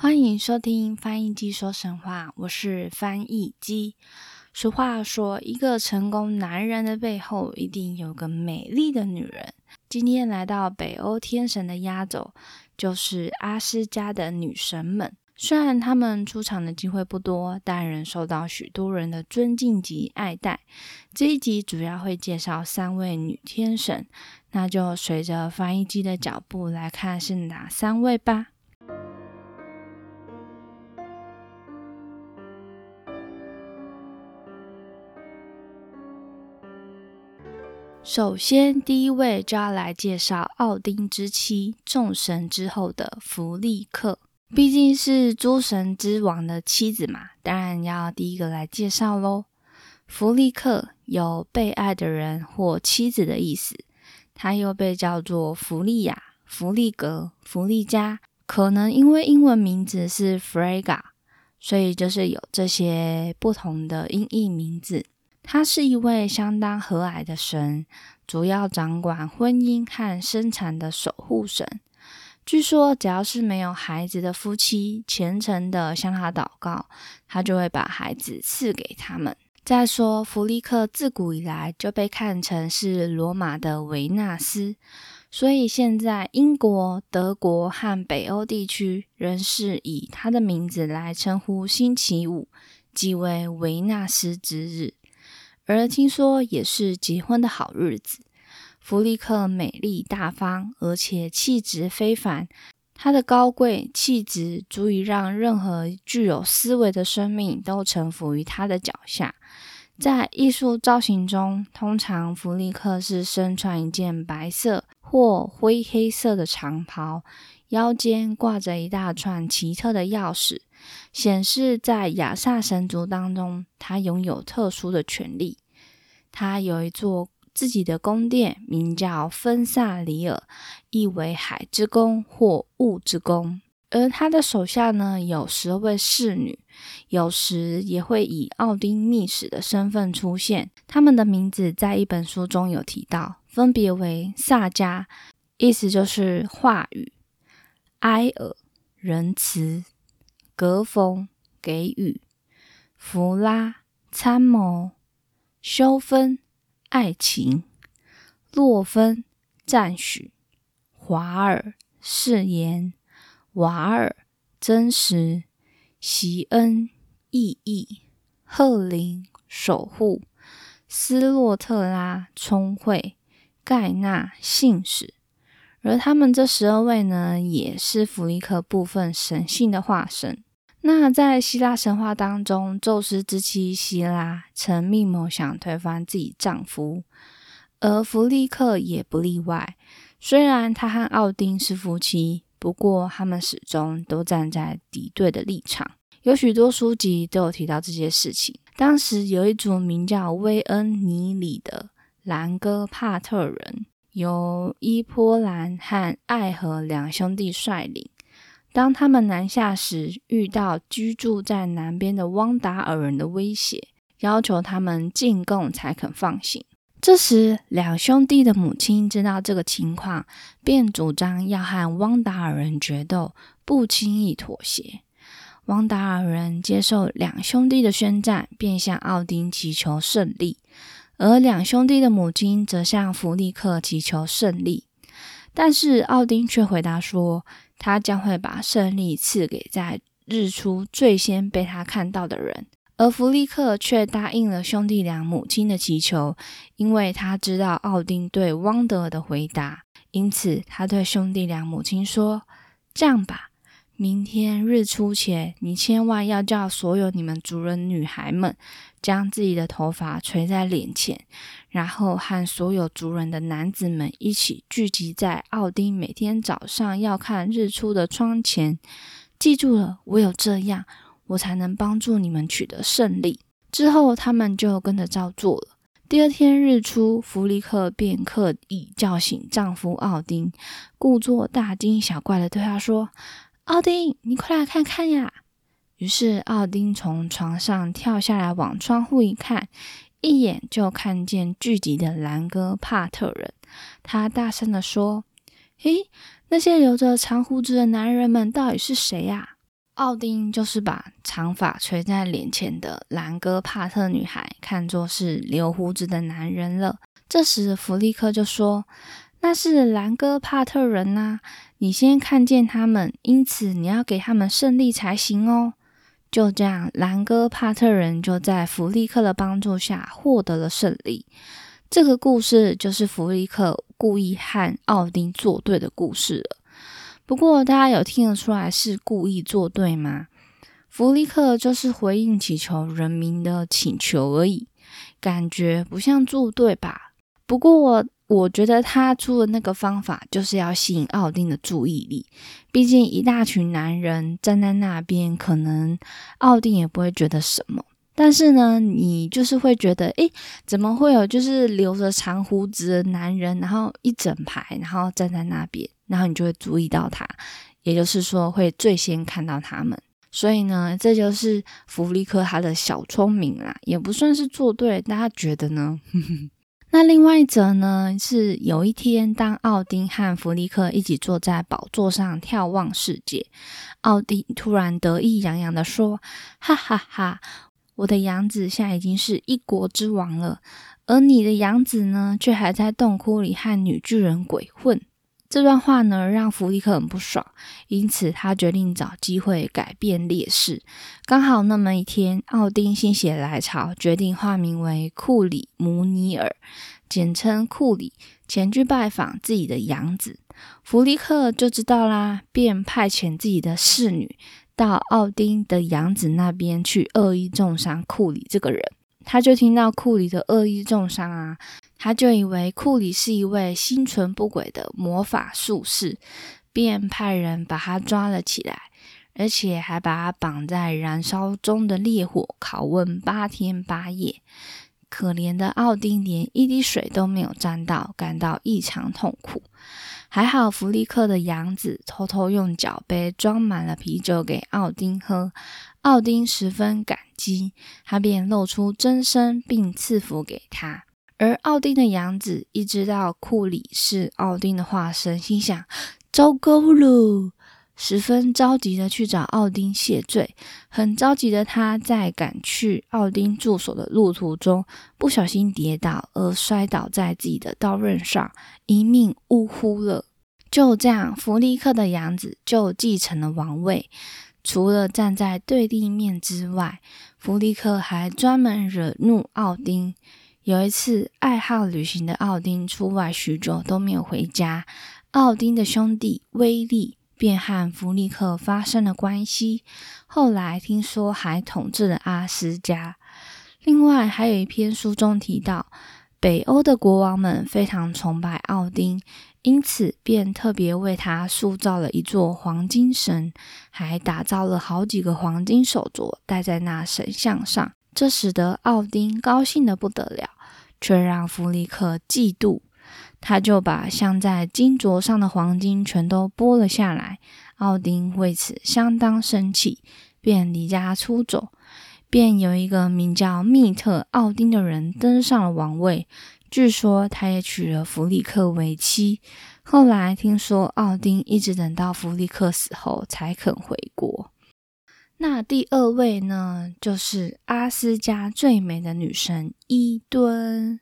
欢迎收听翻译机说神话，我是翻译机。俗话说，一个成功男人的背后一定有个美丽的女人。今天来到北欧天神的压轴，就是阿斯加的女神们。虽然她们出场的机会不多，但仍受到许多人的尊敬及爱戴。这一集主要会介绍三位女天神，那就随着翻译机的脚步来看是哪三位吧。首先，第一位就要来介绍奥丁之妻、众神之后的弗利克。毕竟是诸神之王的妻子嘛，当然要第一个来介绍喽。弗利克有被爱的人或妻子的意思，他又被叫做弗利亚、弗利格、弗利加。可能因为英文名字是 Frega，所以就是有这些不同的音译名字。他是一位相当和蔼的神，主要掌管婚姻和生产的守护神。据说，只要是没有孩子的夫妻虔诚的向他祷告，他就会把孩子赐给他们。再说，弗利克自古以来就被看成是罗马的维纳斯，所以现在英国、德国和北欧地区仍是以他的名字来称呼星期五，即为维纳斯之日。而听说也是结婚的好日子。弗利克美丽大方，而且气质非凡。她的高贵气质足以让任何具有思维的生命都臣服于她的脚下。在艺术造型中，通常弗利克是身穿一件白色或灰黑色的长袍，腰间挂着一大串奇特的钥匙。显示在亚萨神族当中，他拥有特殊的权利。他有一座自己的宫殿，名叫芬萨里尔，意为海之宫或雾之宫。而他的手下呢，有十二位侍女，有时也会以奥丁密使的身份出现。他们的名字在一本书中有提到，分别为萨迦，意思就是话语；埃尔，仁慈。格冯给予，弗拉参谋，修芬爱情，洛芬赞许，华尔誓言，瓦尔真实，席恩意义，赫林守护，斯洛特拉聪慧，盖纳信使。而他们这十二位呢，也是弗利克部分神性的化身。那在希腊神话当中，宙斯之妻希拉曾密谋想推翻自己丈夫，而弗利克也不例外。虽然他和奥丁是夫妻，不过他们始终都站在敌对的立场。有许多书籍都有提到这些事情。当时有一组名叫威恩尼里的兰戈帕特人，由伊波兰和爱荷两兄弟率领。当他们南下时，遇到居住在南边的汪达尔人的威胁，要求他们进贡才肯放行。这时，两兄弟的母亲知道这个情况，便主张要和汪达尔人决斗，不轻易妥协。汪达尔人接受两兄弟的宣战，便向奥丁祈求胜利，而两兄弟的母亲则向弗利克祈求胜利。但是奥丁却回答说。他将会把胜利赐给在日出最先被他看到的人，而弗利克却答应了兄弟俩母亲的祈求，因为他知道奥丁对汪德尔的回答，因此他对兄弟俩母亲说：“这样吧，明天日出前，你千万要叫所有你们族人女孩们。”将自己的头发垂在脸前，然后和所有族人的男子们一起聚集在奥丁每天早上要看日出的窗前。记住了，唯有这样，我才能帮助你们取得胜利。之后他们就跟着照做了。第二天日出，弗利克便刻意叫醒丈夫奥丁，故作大惊小怪的对他说：“奥丁，你快来看看呀！”于是奥丁从床上跳下来，往窗户一看，一眼就看见聚集的兰哥帕特人。他大声的说：“嘿，那些留着长胡子的男人们到底是谁呀？”奥丁就是把长发垂在脸前的兰哥帕特女孩看作是留胡子的男人了。这时弗利克就说：“那是兰哥帕特人呐，你先看见他们，因此你要给他们胜利才行哦。”就这样，兰哥帕特人就在弗利克的帮助下获得了胜利。这个故事就是弗利克故意和奥丁作对的故事了。不过，大家有听得出来是故意作对吗？弗利克就是回应祈求人民的请求而已，感觉不像作对吧？不过，我觉得他出的那个方法就是要吸引奥丁的注意力，毕竟一大群男人站在那边，可能奥丁也不会觉得什么。但是呢，你就是会觉得，诶，怎么会有就是留着长胡子的男人，然后一整排，然后站在那边，然后你就会注意到他，也就是说会最先看到他们。所以呢，这就是弗利克他的小聪明啦，也不算是做对，大家觉得呢？那另外一则呢，是有一天，当奥丁和弗利克一起坐在宝座上眺望世界，奥丁突然得意洋洋地说：“哈哈哈！”我的养子现在已经是一国之王了，而你的养子呢，却还在洞窟里和女巨人鬼混。这段话呢，让弗利克很不爽，因此他决定找机会改变劣势。刚好那么一天，奥丁心血来潮，决定化名为库里姆尼尔，简称库里，前去拜访自己的养子。弗利克就知道啦，便派遣自己的侍女。到奥丁的养子那边去恶意重伤库里这个人，他就听到库里的恶意重伤啊，他就以为库里是一位心存不轨的魔法术士，便派人把他抓了起来，而且还把他绑在燃烧中的烈火拷问八天八夜。可怜的奥丁连一滴水都没有沾到，感到异常痛苦。还好，弗利克的养子偷偷用脚杯装满了啤酒给奥丁喝，奥丁十分感激，他便露出真身并赐福给他。而奥丁的养子一知道库里是奥丁的化身，心想：糟糕了。十分着急的去找奥丁谢罪，很着急的他在赶去奥丁住所的路途中，不小心跌倒而摔倒在自己的刀刃上，一命呜呼了。就这样，弗利克的养子就继承了王位。除了站在对立面之外，弗利克还专门惹怒奥丁。有一次，爱好旅行的奥丁出外许久都没有回家，奥丁的兄弟威利。便和弗利克发生了关系，后来听说还统治了阿斯加。另外，还有一篇书中提到，北欧的国王们非常崇拜奥丁，因此便特别为他塑造了一座黄金神，还打造了好几个黄金手镯戴在那神像上。这使得奥丁高兴的不得了，却让弗利克嫉妒。他就把镶在金镯上的黄金全都剥了下来，奥丁为此相当生气，便离家出走。便有一个名叫密特奥丁的人登上了王位，据说他也娶了弗里克为妻。后来听说奥丁一直等到弗里克死后才肯回国。那第二位呢，就是阿斯加最美的女神伊敦。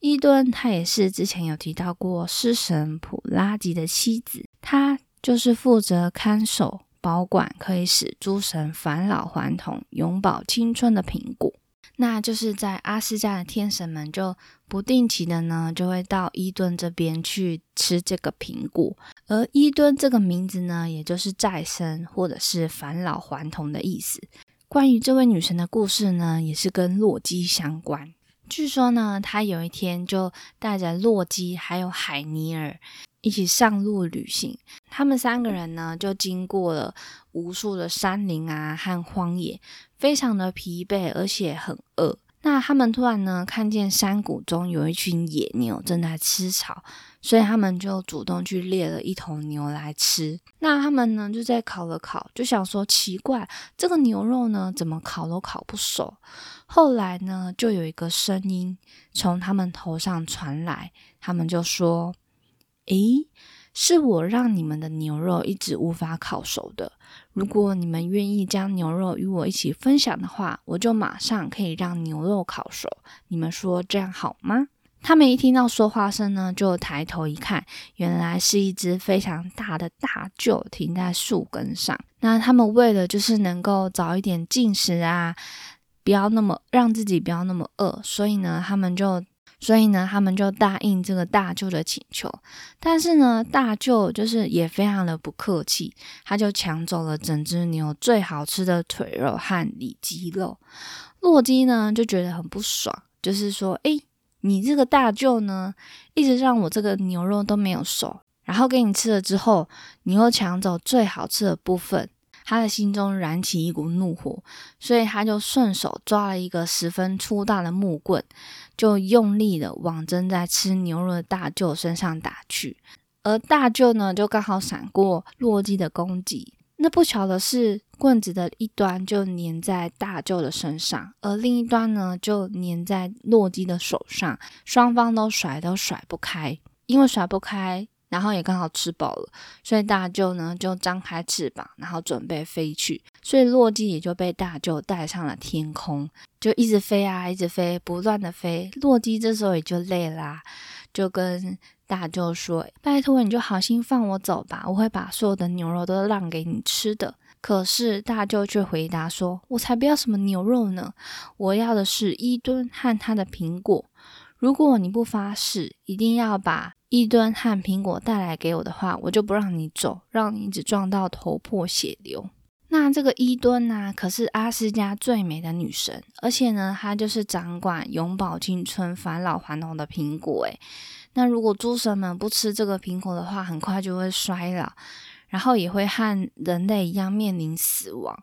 伊敦，她也是之前有提到过狮神普拉吉的妻子，她就是负责看守、保管可以使诸神返老还童、永葆青春的苹果。那就是在阿斯加的天神们就不定期的呢，就会到伊敦这边去吃这个苹果。而伊敦这个名字呢，也就是再生或者是返老还童的意思。关于这位女神的故事呢，也是跟洛基相关。据说呢，她有一天就带着洛基还有海尼尔一起上路旅行。他们三个人呢，就经过了无数的山林啊和荒野，非常的疲惫，而且很饿。那他们突然呢，看见山谷中有一群野牛正在吃草，所以他们就主动去猎了一头牛来吃。那他们呢，就在烤了烤，就想说奇怪，这个牛肉呢，怎么烤都烤不熟。后来呢，就有一个声音从他们头上传来，他们就说：“诶。”是我让你们的牛肉一直无法烤熟的。如果你们愿意将牛肉与我一起分享的话，我就马上可以让牛肉烤熟。你们说这样好吗？他们一听到说话声呢，就抬头一看，原来是一只非常大的大鹫停在树根上。那他们为了就是能够早一点进食啊，不要那么让自己不要那么饿，所以呢，他们就。所以呢，他们就答应这个大舅的请求，但是呢，大舅就是也非常的不客气，他就抢走了整只牛最好吃的腿肉和里脊肉。洛基呢就觉得很不爽，就是说，诶，你这个大舅呢，一直让我这个牛肉都没有熟，然后给你吃了之后，你又抢走最好吃的部分。他的心中燃起一股怒火，所以他就顺手抓了一个十分粗大的木棍，就用力的往正在吃牛肉的大舅身上打去。而大舅呢，就刚好闪过洛基的攻击。那不巧的是，棍子的一端就粘在大舅的身上，而另一端呢，就粘在洛基的手上，双方都甩都甩不开，因为甩不开。然后也刚好吃饱了，所以大舅呢就张开翅膀，然后准备飞去。所以洛基也就被大舅带上了天空，就一直飞啊，一直飞，不断的飞。洛基这时候也就累啦，就跟大舅说：“拜托你就好心放我走吧，我会把所有的牛肉都让给你吃的。”可是大舅却回答说：“我才不要什么牛肉呢，我要的是伊敦和他的苹果。如果你不发誓，一定要把。”伊敦和苹果带来给我的话，我就不让你走，让你只撞到头破血流。那这个伊敦呢，可是阿斯家最美的女神，而且呢，她就是掌管永葆青春、返老还童的苹果。诶，那如果诸神们不吃这个苹果的话，很快就会衰老，然后也会和人类一样面临死亡。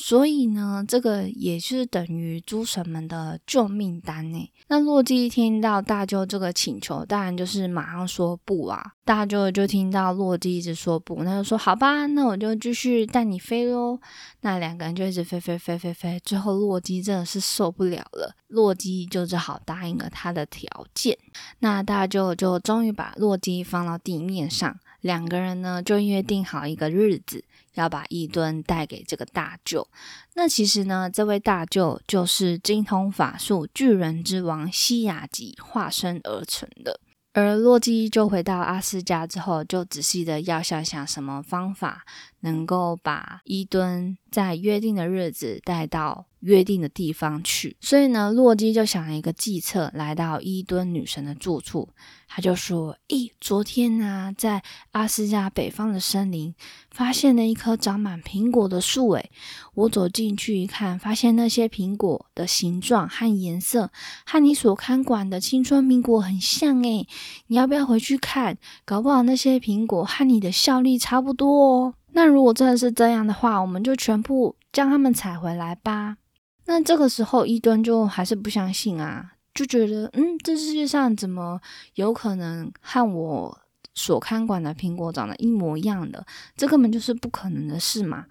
所以呢，这个也是等于诸神们的救命单呢。那洛基一听到大舅这个请求，当然就是马上说不啊。大舅就听到洛基一直说不，那就说好吧，那我就继续带你飞喽。那两个人就一直飞飞飞飞飞，最后洛基真的是受不了了，洛基就只好答应了他的条件。那大舅就终于把洛基放到地面上，两个人呢就约定好一个日子。要把一吨带给这个大舅，那其实呢，这位大舅就是精通法术巨人之王西雅吉化身而成的。而洛基就回到阿斯加之后，就仔细的要想想什么方法能够把伊敦在约定的日子带到约定的地方去。所以呢，洛基就想了一个计策，来到伊敦女神的住处。他就说：“咦，昨天呢，在阿斯加北方的森林发现了一棵长满苹果的树。诶，我走进去一看，发现那些苹果的形状和颜色和你所看管的青春苹果很像。诶，你要不要回去看？搞不好那些苹果和你的效力差不多哦。那如果真的是这样的话，我们就全部将他们采回来吧。那这个时候，伊敦就还是不相信啊。”就觉得，嗯，这世界上怎么有可能和我所看管的苹果长得一模一样的？这根本就是不可能的事嘛。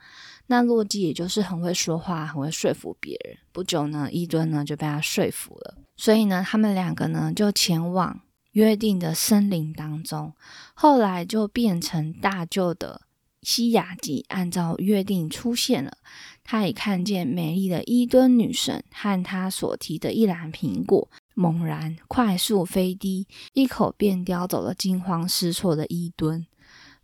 那洛基也就是很会说话，很会说服别人。不久呢，伊敦呢就被他说服了，所以呢，他们两个呢就前往约定的森林当中。后来就变成大舅的西雅吉按照约定出现了。他也看见美丽的伊敦女神和他所提的一篮苹果，猛然快速飞低，一口便叼走了惊慌失措的伊敦。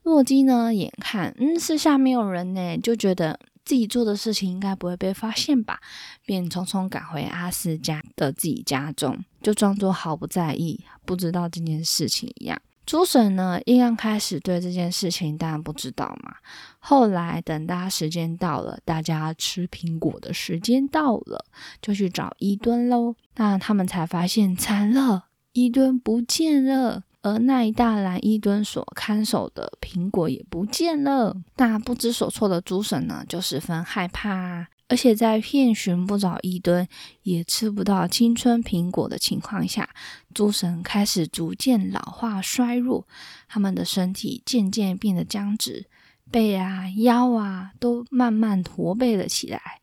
洛基呢，眼看嗯四下没有人呢，就觉得自己做的事情应该不会被发现吧，便匆匆赶回阿斯家的自己家中，就装作毫不在意，不知道这件事情一样。诸神呢，一刚开始对这件事情当然不知道嘛。后来等大家时间到了，大家吃苹果的时间到了，就去找伊敦喽。那他们才发现惨了，伊敦不见了。而那一大篮伊敦所看守的苹果也不见了。那不知所措的诸神呢，就十分害怕。而且在遍寻不着伊敦，也吃不到青春苹果的情况下，诸神开始逐渐老化衰弱，他们的身体渐渐变得僵直，背啊、腰啊都慢慢驼背了起来。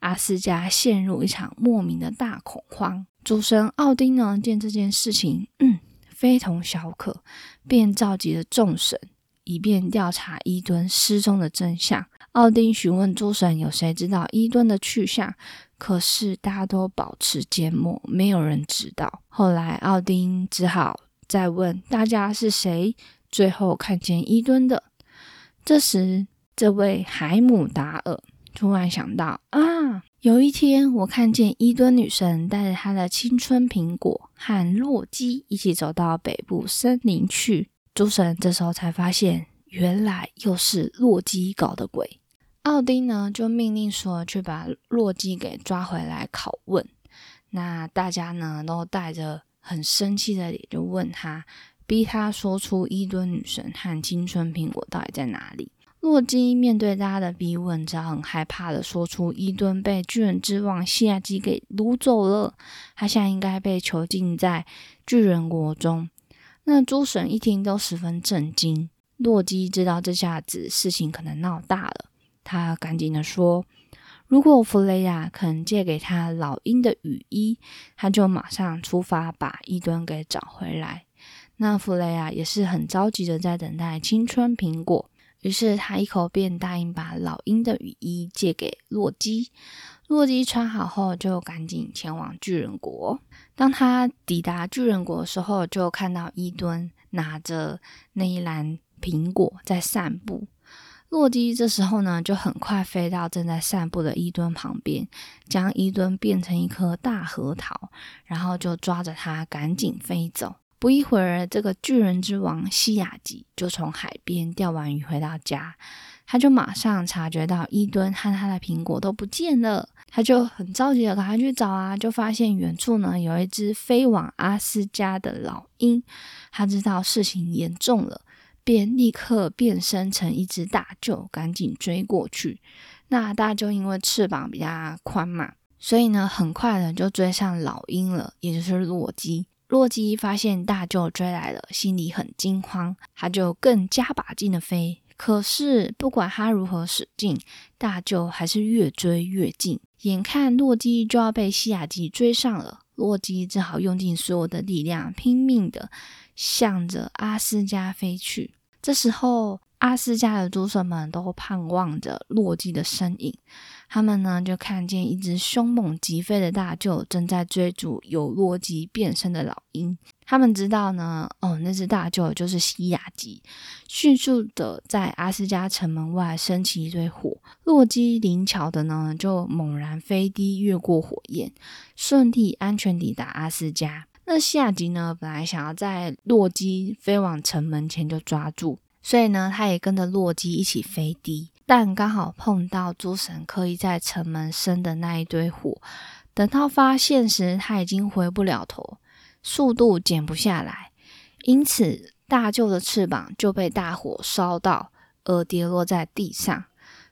阿斯加陷入一场莫名的大恐慌。主神奥丁呢，见这件事情，嗯，非同小可，便召集了众神，以便调查伊敦失踪的真相。奥丁询问诸神有谁知道伊敦的去向，可是大家都保持缄默，没有人知道。后来奥丁只好再问大家是谁最后看见伊敦的。这时，这位海姆达尔。突然想到啊，有一天我看见伊敦女神带着她的青春苹果和洛基一起走到北部森林去。诸神这时候才发现，原来又是洛基搞的鬼。奥丁呢就命令说去把洛基给抓回来拷问。那大家呢都带着很生气的脸就问他，逼他说出伊敦女神和青春苹果到底在哪里。洛基面对大家的逼问，只好很害怕的说出伊敦被巨人之王西亚基给掳走了，他现在应该被囚禁在巨人国中。那诸神一听都十分震惊。洛基知道这下子事情可能闹大了，他赶紧的说：“如果弗雷亚肯借给他老鹰的羽衣，他就马上出发把伊敦给找回来。”那弗雷亚也是很着急的在等待青春苹果。于是他一口便答应把老鹰的雨衣借给洛基。洛基穿好后，就赶紧前往巨人国。当他抵达巨人国的时候，就看到伊敦拿着那一篮苹果在散步。洛基这时候呢，就很快飞到正在散步的伊敦旁边，将伊敦变成一颗大核桃，然后就抓着他赶紧飞走。不一会儿，这个巨人之王西雅吉就从海边钓完鱼回到家，他就马上察觉到伊敦和他的苹果都不见了，他就很着急的赶快去找啊，就发现远处呢有一只飞往阿斯加的老鹰，他知道事情严重了，便立刻变身成一只大鹫，赶紧追过去。那大鹫因为翅膀比较宽嘛，所以呢很快的就追上老鹰了，也就是洛基。洛基发现大鹫追来了，心里很惊慌，他就更加把劲的飞。可是不管他如何使劲，大鹫还是越追越近。眼看洛基就要被西雅基追上了，洛基只好用尽所有的力量，拼命的向着阿斯加飞去。这时候，阿斯加的诸神们都盼望着洛基的身影。他们呢，就看见一只凶猛疾飞的大鹫正在追逐由洛基变身的老鹰。他们知道呢，哦，那只大鹫就是西雅吉，迅速的在阿斯加城门外升起一堆火。洛基灵巧的呢，就猛然飞低，越过火焰，顺利安全抵达阿斯加。那下集呢，本来想要在洛基飞往城门前就抓住，所以呢，他也跟着洛基一起飞低。但刚好碰到诸神刻意在城门生的那一堆火，等到发现时，他已经回不了头，速度减不下来，因此大舅的翅膀就被大火烧到，而跌落在地上。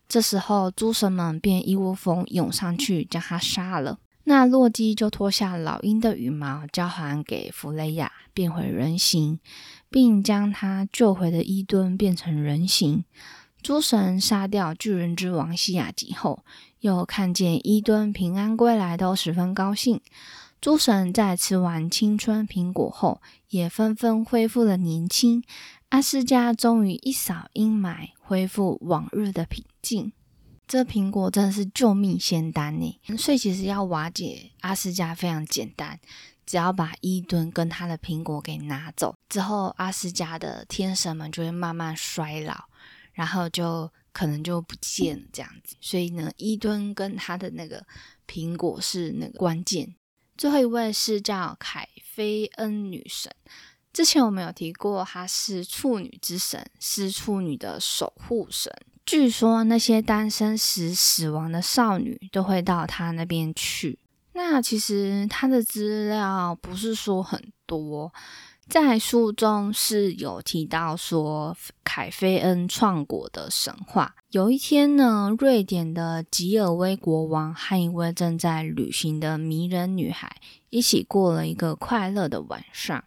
这时候，诸神们便一窝蜂涌上去将他杀了。那洛基就脱下老鹰的羽毛，交还给弗雷亚，变回人形，并将他救回的伊敦变成人形。诸神杀掉巨人之王西雅吉后，又看见伊敦平安归来，都十分高兴。诸神在吃完青春苹果后，也纷纷恢复了年轻。阿斯加终于一扫阴霾，恢复往日的平静。这苹果真的是救命仙丹呢！所以其实要瓦解阿斯加非常简单，只要把伊敦跟他的苹果给拿走之后，阿斯加的天神们就会慢慢衰老。然后就可能就不见这样子，所以呢，伊敦跟他的那个苹果是那个关键。最后一位是叫凯菲恩女神，之前我们有提过，她是处女之神，是处女的守护神。据说那些单身时死亡的少女都会到他那边去。那其实他的资料不是说很多。在书中是有提到说凯菲恩创国的神话。有一天呢，瑞典的吉尔威国王和一位正在旅行的迷人女孩一起过了一个快乐的晚上。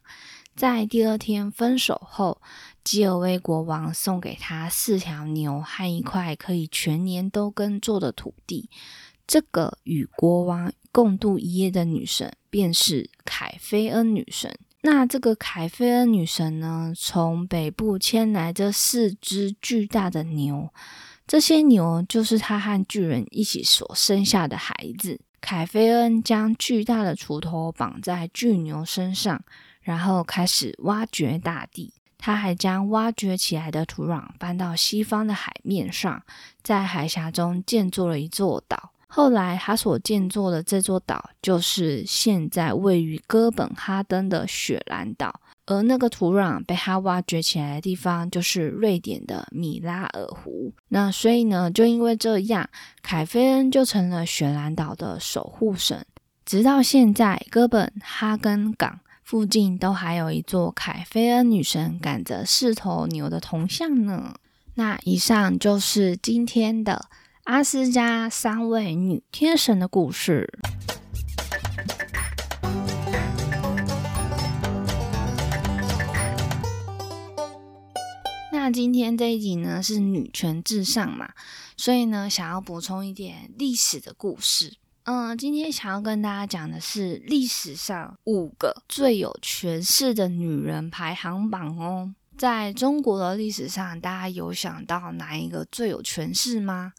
在第二天分手后，吉尔威国王送给他四条牛和一块可以全年都耕作的土地。这个与国王共度一夜的女神，便是凯菲恩女神。那这个凯菲恩女神呢，从北部牵来这四只巨大的牛，这些牛就是她和巨人一起所生下的孩子。凯菲恩将巨大的锄头绑在巨牛身上，然后开始挖掘大地。他还将挖掘起来的土壤搬到西方的海面上，在海峡中建造了一座岛。后来，他所建造的这座岛就是现在位于哥本哈根的雪兰岛，而那个土壤被他挖掘起来的地方就是瑞典的米拉尔湖。那所以呢，就因为这样，凯菲恩就成了雪兰岛的守护神。直到现在，哥本哈根港附近都还有一座凯菲恩女神赶着四头牛的铜像呢。那以上就是今天的。阿斯加三位女天神的故事。那今天这一集呢是女权至上嘛，所以呢想要补充一点历史的故事。嗯，今天想要跟大家讲的是历史上五个最有权势的女人排行榜哦。在中国的历史上，大家有想到哪一个最有权势吗？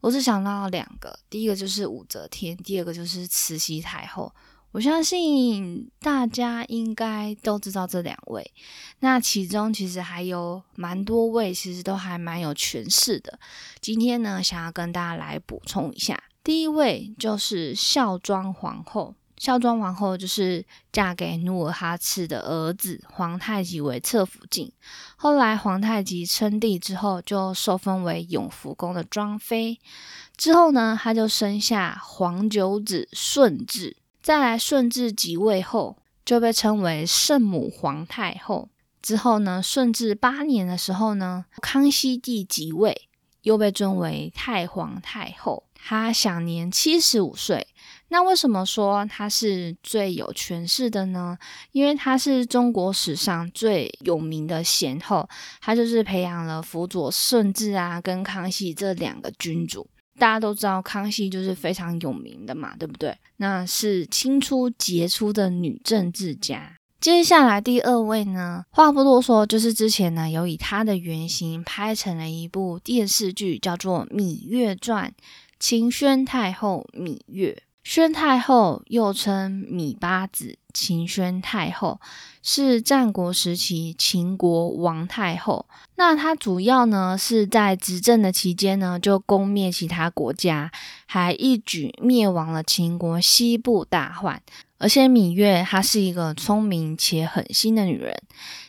我只想到两个，第一个就是武则天，第二个就是慈禧太后。我相信大家应该都知道这两位。那其中其实还有蛮多位，其实都还蛮有权势的。今天呢，想要跟大家来补充一下，第一位就是孝庄皇后。孝庄皇后就是嫁给努尔哈赤的儿子皇太极为侧福晋，后来皇太极称帝之后，就受封为永福宫的庄妃。之后呢，她就生下皇九子顺治。再来，顺治即位后，就被称为圣母皇太后。之后呢，顺治八年的时候呢，康熙帝即位，又被尊为太皇太后。她享年七十五岁。那为什么说她是最有权势的呢？因为她是中国史上最有名的贤后，她就是培养了辅佐顺治啊跟康熙这两个君主。大家都知道康熙就是非常有名的嘛，对不对？那是清初杰出的女政治家。接下来第二位呢，话不多说，就是之前呢有以她的原型拍成了一部电视剧，叫做《芈月传》，秦宣太后芈月。宣太后又称芈八子、秦宣太后，是战国时期秦国王太后。那她主要呢是在执政的期间呢，就攻灭其他国家，还一举灭亡了秦国西部大患。而且芈月她是一个聪明且狠心的女人。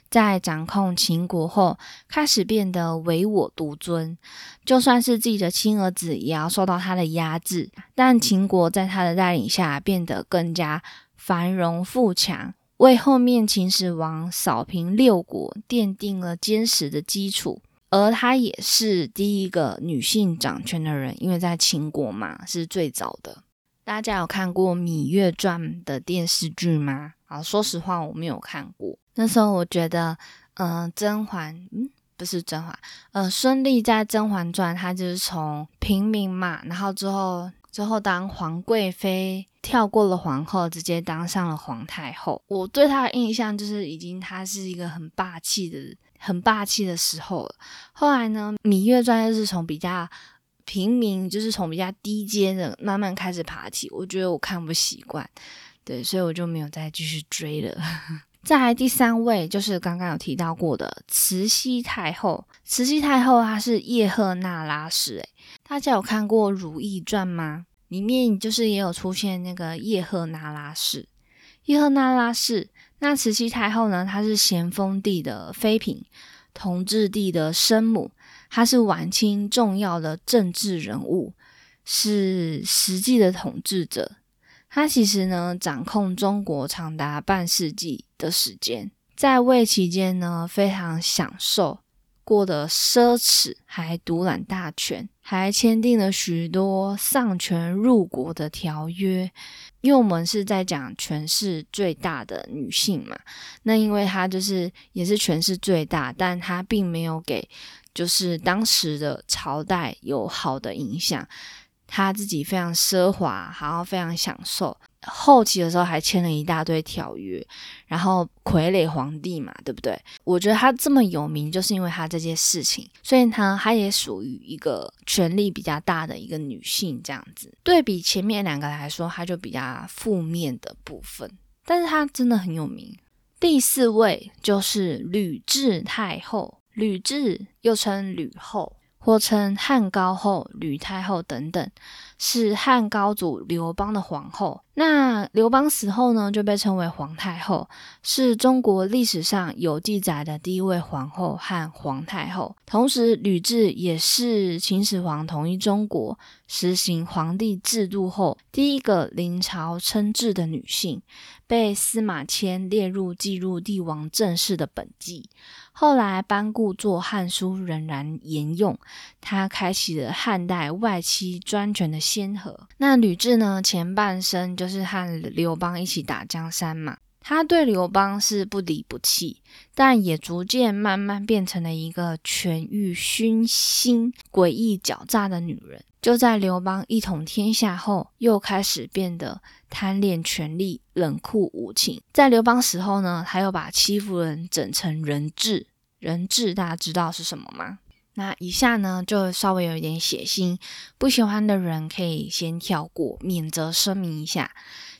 在掌控秦国后，开始变得唯我独尊，就算是自己的亲儿子，也要受到他的压制。但秦国在他的带领下，变得更加繁荣富强，为后面秦始皇扫平六国奠定了坚实的基础。而她也是第一个女性掌权的人，因为在秦国嘛，是最早的。大家有看过《芈月传》的电视剧吗？啊，说实话，我没有看过。那时候我觉得，嗯，甄嬛，嗯，不是甄嬛，呃，孙俪在《甄嬛传》，她就是从平民嘛，然后之后之后当皇贵妃，跳过了皇后，直接当上了皇太后。我对她的印象就是，已经她是一个很霸气的、很霸气的时候了。后来呢，《芈月传》又是从比较平民，就是从比较低阶的慢慢开始爬起。我觉得我看不习惯，对，所以我就没有再继续追了。再来第三位就是刚刚有提到过的慈禧太后。慈禧太后她是叶赫那拉氏，诶，大家有看过《如懿传》吗？里面就是也有出现那个叶赫那拉氏。叶赫那拉氏，那慈禧太后呢？她是咸丰帝的妃嫔，同治帝的生母，她是晚清重要的政治人物，是实际的统治者。他其实呢，掌控中国长达半世纪的时间。在位期间呢，非常享受，过得奢侈，还独揽大权，还签订了许多丧权入国的条约。因为我们是在讲权势最大的女性嘛，那因为她就是也是权势最大，但她并没有给就是当时的朝代有好的影响。他自己非常奢华，然后非常享受。后期的时候还签了一大堆条约，然后傀儡皇帝嘛，对不对？我觉得他这么有名，就是因为他这件事情，所以他他也属于一个权力比较大的一个女性这样子。对比前面两个来说，他就比较负面的部分，但是他真的很有名。第四位就是吕雉太后，吕雉又称吕后。或称汉高后、吕太后等等，是汉高祖刘邦的皇后。那刘邦死后呢，就被称为皇太后，是中国历史上有记载的第一位皇后和皇太后。同时，吕雉也是秦始皇统一中国、实行皇帝制度后第一个临朝称制的女性，被司马迁列入记录帝王政事的本纪。后来班固作《汉书》仍然沿用，他开启了汉代外戚专权的先河。那吕雉呢？前半生就是和刘邦一起打江山嘛，他对刘邦是不离不弃，但也逐渐慢慢变成了一个权欲熏心、诡异狡诈的女人。就在刘邦一统天下后，又开始变得贪恋权力、冷酷无情。在刘邦死后呢，他又把戚夫人整成人质。人质大家知道是什么吗？那以下呢就稍微有一点血腥，不喜欢的人可以先跳过，免责声明一下。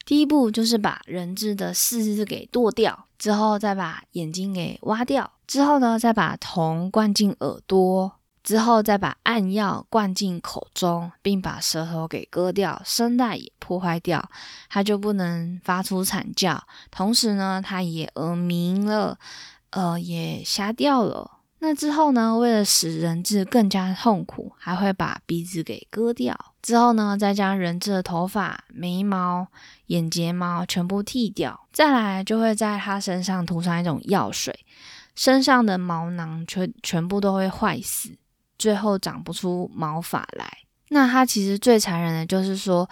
第一步就是把人质的四肢给剁掉，之后再把眼睛给挖掉，之后呢再把铜灌进耳朵。之后再把暗药灌进口中，并把舌头给割掉，声带也破坏掉，他就不能发出惨叫。同时呢，他也耳鸣了，呃，也瞎掉了。那之后呢，为了使人质更加痛苦，还会把鼻子给割掉。之后呢，再将人质的头发、眉毛、眼睫毛全部剃掉。再来，就会在他身上涂上一种药水，身上的毛囊全全部都会坏死。最后长不出毛发来，那他其实最残忍的就是说，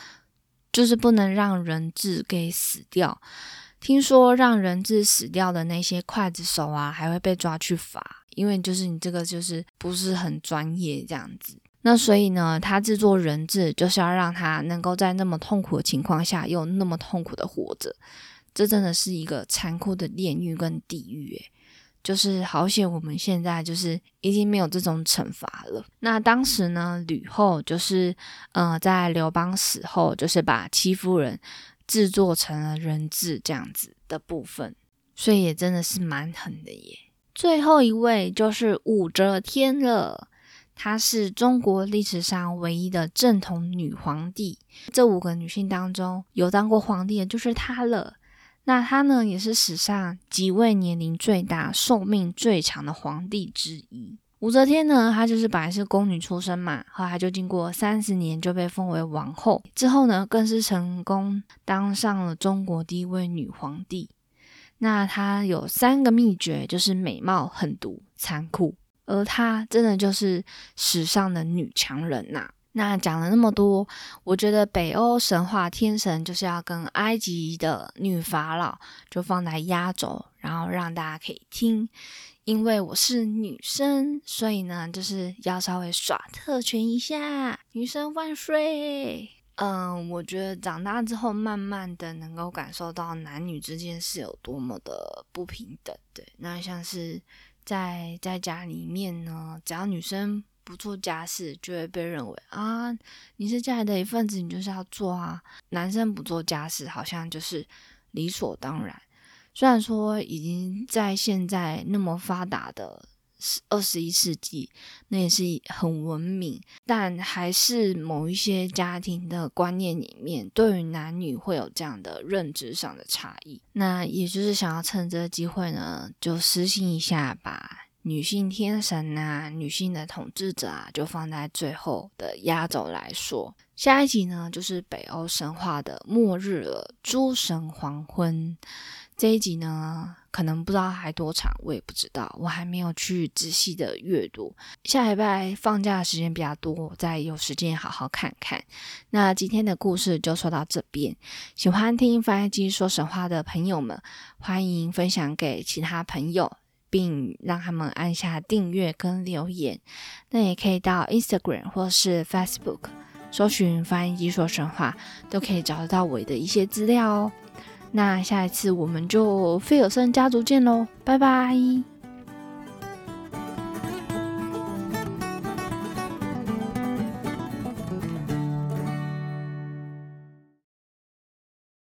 就是不能让人质给死掉。听说让人质死掉的那些刽子手啊，还会被抓去罚，因为就是你这个就是不是很专业这样子。那所以呢，他制作人质就是要让他能够在那么痛苦的情况下，又那么痛苦的活着，这真的是一个残酷的炼狱跟地狱诶。就是好险，我们现在就是已经没有这种惩罚了。那当时呢，吕后就是呃，在刘邦死后，就是把戚夫人制作成了人质这样子的部分，所以也真的是蛮狠的耶。最后一位就是武则天了，她是中国历史上唯一的正统女皇帝。这五个女性当中，有当过皇帝的就是她了。那她呢，也是史上几位年龄最大、寿命最长的皇帝之一。武则天呢，她就是本来是宫女出身嘛，后来就经过三十年就被封为王后，之后呢，更是成功当上了中国第一位女皇帝。那她有三个秘诀，就是美貌、狠毒、残酷，而她真的就是史上的女强人呐。那讲了那么多，我觉得北欧神话天神就是要跟埃及的女法老就放在压轴，然后让大家可以听。因为我是女生，所以呢就是要稍微耍特权一下，女生万岁！嗯，我觉得长大之后，慢慢的能够感受到男女之间是有多么的不平等。对，那像是在在家里面呢，只要女生。不做家事就会被认为啊，你是家里的一份子，你就是要做啊。男生不做家事好像就是理所当然。虽然说已经在现在那么发达的二十一世纪，那也是很文明，但还是某一些家庭的观念里面，对于男女会有这样的认知上的差异。那也就是想要趁这个机会呢，就私信一下吧。女性天神呐，女性的统治者啊，就放在最后的压轴来说。下一集呢，就是北欧神话的末日了，诸神黄昏。这一集呢，可能不知道还多长，我也不知道，我还没有去仔细的阅读。下礼拜放假的时间比较多，再有时间好好看看。那今天的故事就说到这边。喜欢听翻译机说神话的朋友们，欢迎分享给其他朋友，并让他们按下订阅跟留言。那也可以到 Instagram 或是 Facebook 搜寻翻译机说神话，都可以找得到我的一些资料哦。那下一次我们就费尔森家族见喽，拜拜。